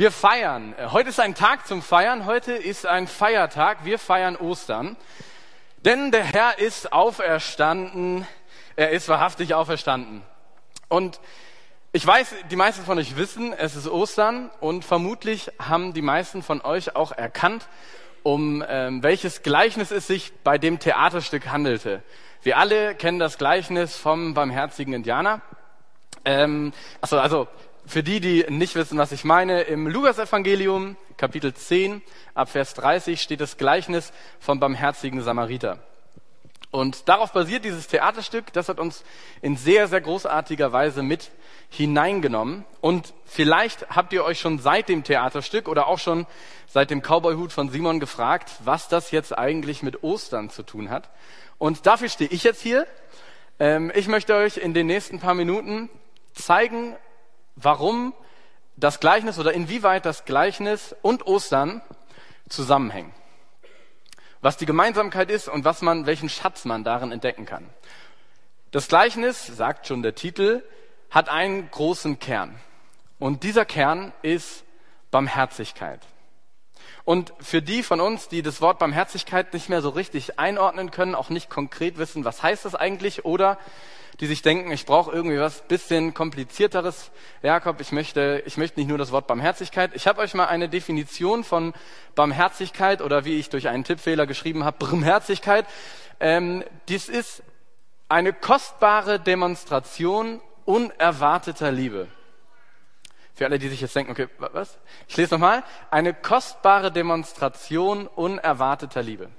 Wir feiern. Heute ist ein Tag zum Feiern. Heute ist ein Feiertag. Wir feiern Ostern. Denn der Herr ist auferstanden. Er ist wahrhaftig auferstanden. Und ich weiß, die meisten von euch wissen, es ist Ostern und vermutlich haben die meisten von euch auch erkannt, um ähm, welches Gleichnis es sich bei dem Theaterstück handelte. Wir alle kennen das Gleichnis vom barmherzigen Indianer. Ähm, also, also für die, die nicht wissen, was ich meine, im Lukas-Evangelium, Kapitel 10, ab Vers 30, steht das Gleichnis vom barmherzigen Samariter. Und darauf basiert dieses Theaterstück. Das hat uns in sehr, sehr großartiger Weise mit hineingenommen. Und vielleicht habt ihr euch schon seit dem Theaterstück oder auch schon seit dem Cowboyhut von Simon gefragt, was das jetzt eigentlich mit Ostern zu tun hat. Und dafür stehe ich jetzt hier. Ähm, ich möchte euch in den nächsten paar Minuten zeigen, warum das Gleichnis oder inwieweit das Gleichnis und Ostern zusammenhängen. Was die Gemeinsamkeit ist und was man, welchen Schatz man darin entdecken kann. Das Gleichnis, sagt schon der Titel, hat einen großen Kern. Und dieser Kern ist Barmherzigkeit. Und für die von uns, die das Wort Barmherzigkeit nicht mehr so richtig einordnen können, auch nicht konkret wissen, was heißt das eigentlich, oder die sich denken, ich brauche irgendwie was bisschen komplizierteres. Jakob, ich möchte, ich möchte nicht nur das Wort Barmherzigkeit. Ich habe euch mal eine Definition von Barmherzigkeit oder wie ich durch einen Tippfehler geschrieben habe, Barmherzigkeit. Ähm, dies ist eine kostbare Demonstration unerwarteter Liebe. Für alle, die sich jetzt denken, okay, was? Ich lese nochmal. Eine kostbare Demonstration unerwarteter Liebe.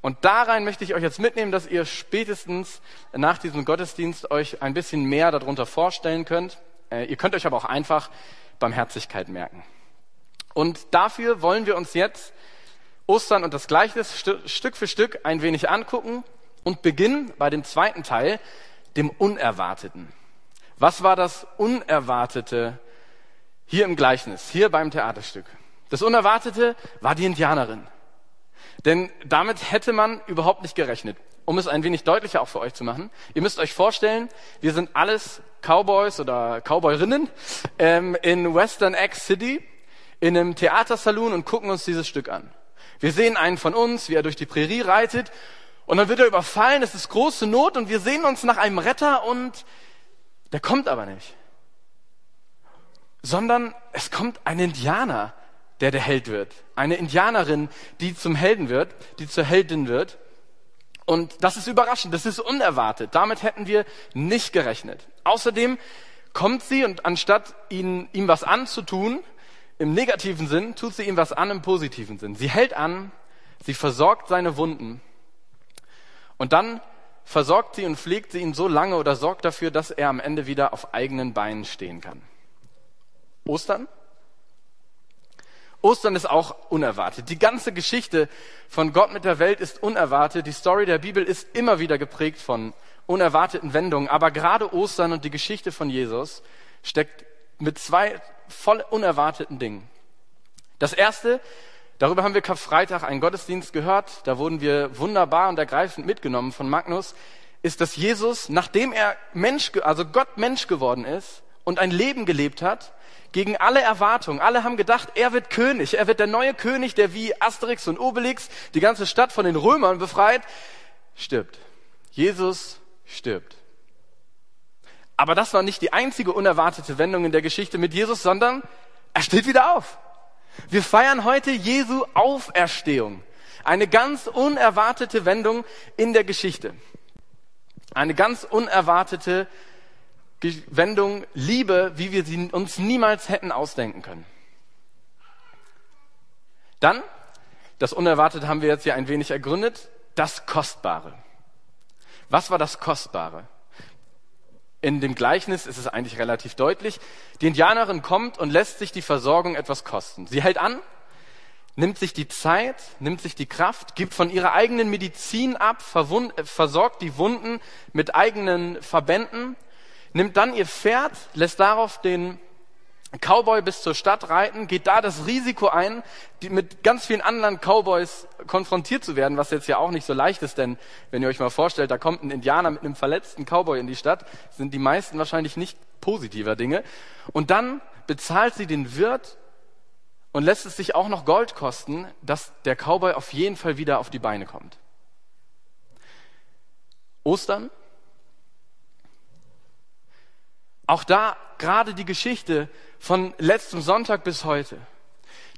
Und da rein möchte ich euch jetzt mitnehmen, dass ihr spätestens nach diesem Gottesdienst euch ein bisschen mehr darunter vorstellen könnt. Äh, ihr könnt euch aber auch einfach Barmherzigkeit merken. Und dafür wollen wir uns jetzt Ostern und das Gleichnis Stück für Stück ein wenig angucken und beginnen bei dem zweiten Teil, dem Unerwarteten. Was war das Unerwartete hier im Gleichnis, hier beim Theaterstück? Das Unerwartete war die Indianerin. Denn damit hätte man überhaupt nicht gerechnet. Um es ein wenig deutlicher auch für euch zu machen. Ihr müsst euch vorstellen, wir sind alles Cowboys oder Cowboyrinnen ähm, in Western X City in einem Theatersaloon und gucken uns dieses Stück an. Wir sehen einen von uns, wie er durch die Prärie reitet und dann wird er überfallen, es ist große Not und wir sehen uns nach einem Retter und der kommt aber nicht. Sondern es kommt ein Indianer der der Held wird. Eine Indianerin, die zum Helden wird, die zur Heldin wird. Und das ist überraschend, das ist unerwartet. Damit hätten wir nicht gerechnet. Außerdem kommt sie und anstatt ihn, ihm was anzutun, im negativen Sinn, tut sie ihm was an im positiven Sinn. Sie hält an, sie versorgt seine Wunden und dann versorgt sie und pflegt sie ihn so lange oder sorgt dafür, dass er am Ende wieder auf eigenen Beinen stehen kann. Ostern Ostern ist auch unerwartet. Die ganze Geschichte von Gott mit der Welt ist unerwartet. Die Story der Bibel ist immer wieder geprägt von unerwarteten Wendungen. Aber gerade Ostern und die Geschichte von Jesus steckt mit zwei voll unerwarteten Dingen. Das erste, darüber haben wir Karfreitag einen Gottesdienst gehört. Da wurden wir wunderbar und ergreifend mitgenommen von Magnus, ist, dass Jesus, nachdem er Mensch, also Gott Mensch geworden ist und ein Leben gelebt hat, gegen alle Erwartungen. Alle haben gedacht, er wird König, er wird der neue König, der wie Asterix und Obelix die ganze Stadt von den Römern befreit, stirbt. Jesus stirbt. Aber das war nicht die einzige unerwartete Wendung in der Geschichte mit Jesus, sondern er steht wieder auf. Wir feiern heute Jesu Auferstehung. Eine ganz unerwartete Wendung in der Geschichte. Eine ganz unerwartete Wendung Liebe, wie wir sie uns niemals hätten ausdenken können. Dann, das Unerwartete haben wir jetzt ja ein wenig ergründet, das Kostbare. Was war das Kostbare? In dem Gleichnis ist es eigentlich relativ deutlich. Die Indianerin kommt und lässt sich die Versorgung etwas kosten. Sie hält an, nimmt sich die Zeit, nimmt sich die Kraft, gibt von ihrer eigenen Medizin ab, versorgt die Wunden mit eigenen Verbänden nimmt dann ihr Pferd, lässt darauf den Cowboy bis zur Stadt reiten, geht da das Risiko ein, die, mit ganz vielen anderen Cowboys konfrontiert zu werden, was jetzt ja auch nicht so leicht ist, denn wenn ihr euch mal vorstellt, da kommt ein Indianer mit einem verletzten Cowboy in die Stadt, sind die meisten wahrscheinlich nicht positiver Dinge. Und dann bezahlt sie den Wirt und lässt es sich auch noch Gold kosten, dass der Cowboy auf jeden Fall wieder auf die Beine kommt. Ostern. Auch da gerade die Geschichte von letztem Sonntag bis heute.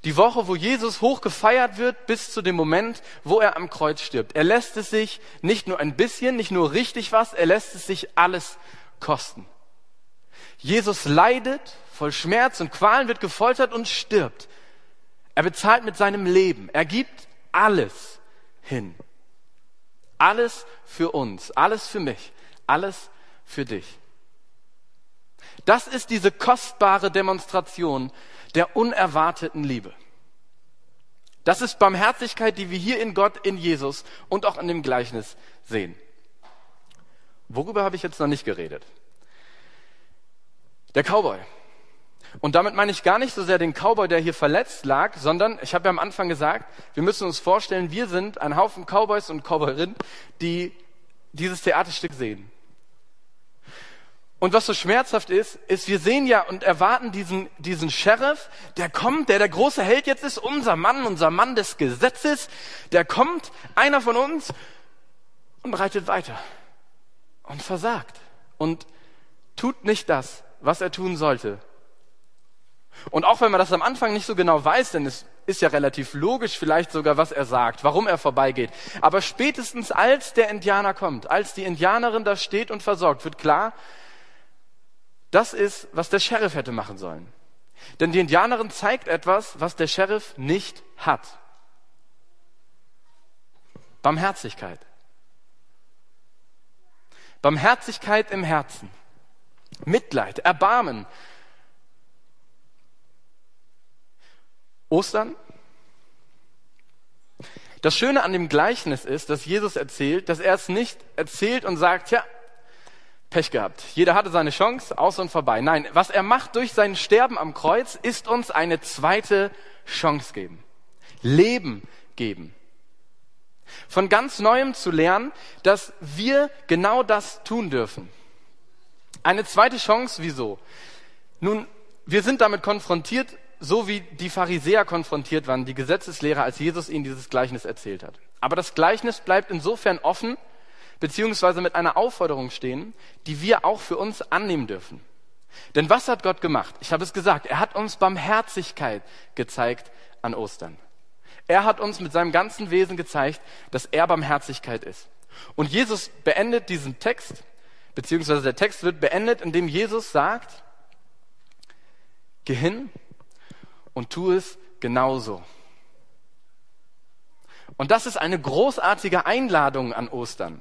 Die Woche, wo Jesus hoch gefeiert wird, bis zu dem Moment, wo er am Kreuz stirbt. Er lässt es sich nicht nur ein bisschen, nicht nur richtig was, er lässt es sich alles kosten. Jesus leidet voll Schmerz und Qualen, wird gefoltert und stirbt. Er bezahlt mit seinem Leben. Er gibt alles hin. Alles für uns, alles für mich, alles für dich. Das ist diese kostbare Demonstration der unerwarteten Liebe. Das ist Barmherzigkeit, die wir hier in Gott, in Jesus und auch in dem Gleichnis sehen. Worüber habe ich jetzt noch nicht geredet? Der Cowboy. Und damit meine ich gar nicht so sehr den Cowboy, der hier verletzt lag, sondern ich habe ja am Anfang gesagt, wir müssen uns vorstellen, wir sind ein Haufen Cowboys und Cowboyerinnen, die dieses Theaterstück sehen. Und was so schmerzhaft ist, ist, wir sehen ja und erwarten diesen, diesen Sheriff, der kommt, der der große Held jetzt ist, unser Mann, unser Mann des Gesetzes, der kommt, einer von uns, und reitet weiter und versagt und tut nicht das, was er tun sollte. Und auch wenn man das am Anfang nicht so genau weiß, denn es ist ja relativ logisch vielleicht sogar, was er sagt, warum er vorbeigeht. Aber spätestens als der Indianer kommt, als die Indianerin da steht und versorgt, wird klar, das ist, was der Sheriff hätte machen sollen. Denn die Indianerin zeigt etwas, was der Sheriff nicht hat. Barmherzigkeit. Barmherzigkeit im Herzen. Mitleid, Erbarmen. Ostern. Das Schöne an dem Gleichnis ist, dass Jesus erzählt, dass er es nicht erzählt und sagt, ja, Pech gehabt. Jeder hatte seine Chance, aus und vorbei. Nein, was er macht durch sein Sterben am Kreuz, ist uns eine zweite Chance geben. Leben geben. Von ganz neuem zu lernen, dass wir genau das tun dürfen. Eine zweite Chance, wieso? Nun, wir sind damit konfrontiert, so wie die Pharisäer konfrontiert waren, die Gesetzeslehrer, als Jesus ihnen dieses Gleichnis erzählt hat. Aber das Gleichnis bleibt insofern offen, beziehungsweise mit einer Aufforderung stehen, die wir auch für uns annehmen dürfen. Denn was hat Gott gemacht? Ich habe es gesagt, er hat uns Barmherzigkeit gezeigt an Ostern. Er hat uns mit seinem ganzen Wesen gezeigt, dass er Barmherzigkeit ist. Und Jesus beendet diesen Text, beziehungsweise der Text wird beendet, indem Jesus sagt, geh hin und tu es genauso. Und das ist eine großartige Einladung an Ostern.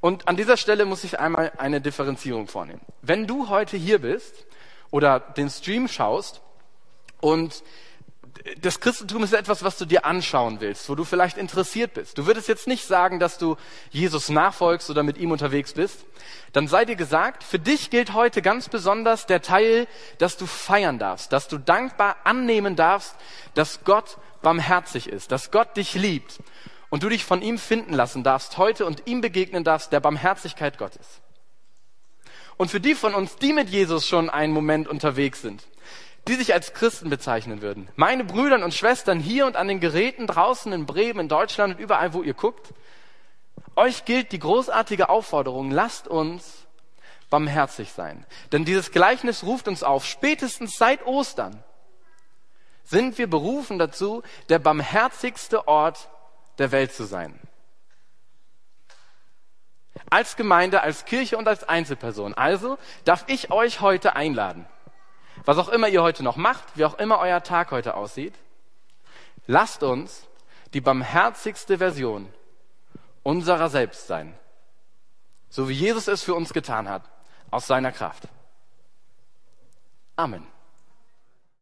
Und an dieser Stelle muss ich einmal eine Differenzierung vornehmen. Wenn du heute hier bist oder den Stream schaust und das Christentum ist etwas, was du dir anschauen willst, wo du vielleicht interessiert bist. Du würdest jetzt nicht sagen, dass du Jesus nachfolgst oder mit ihm unterwegs bist. Dann sei dir gesagt, für dich gilt heute ganz besonders der Teil, dass du feiern darfst, dass du dankbar annehmen darfst, dass Gott barmherzig ist, dass Gott dich liebt und du dich von ihm finden lassen darfst heute und ihm begegnen darfst, der Barmherzigkeit Gottes. Und für die von uns, die mit Jesus schon einen Moment unterwegs sind, die sich als Christen bezeichnen würden, meine Brüder und Schwestern hier und an den Geräten draußen in Bremen, in Deutschland und überall, wo ihr guckt, euch gilt die großartige Aufforderung, lasst uns barmherzig sein. Denn dieses Gleichnis ruft uns auf, spätestens seit Ostern sind wir berufen dazu, der barmherzigste Ort der Welt zu sein. Als Gemeinde, als Kirche und als Einzelperson. Also darf ich euch heute einladen, was auch immer ihr heute noch macht, wie auch immer euer Tag heute aussieht, lasst uns die barmherzigste Version unserer selbst sein. So wie Jesus es für uns getan hat, aus seiner Kraft. Amen.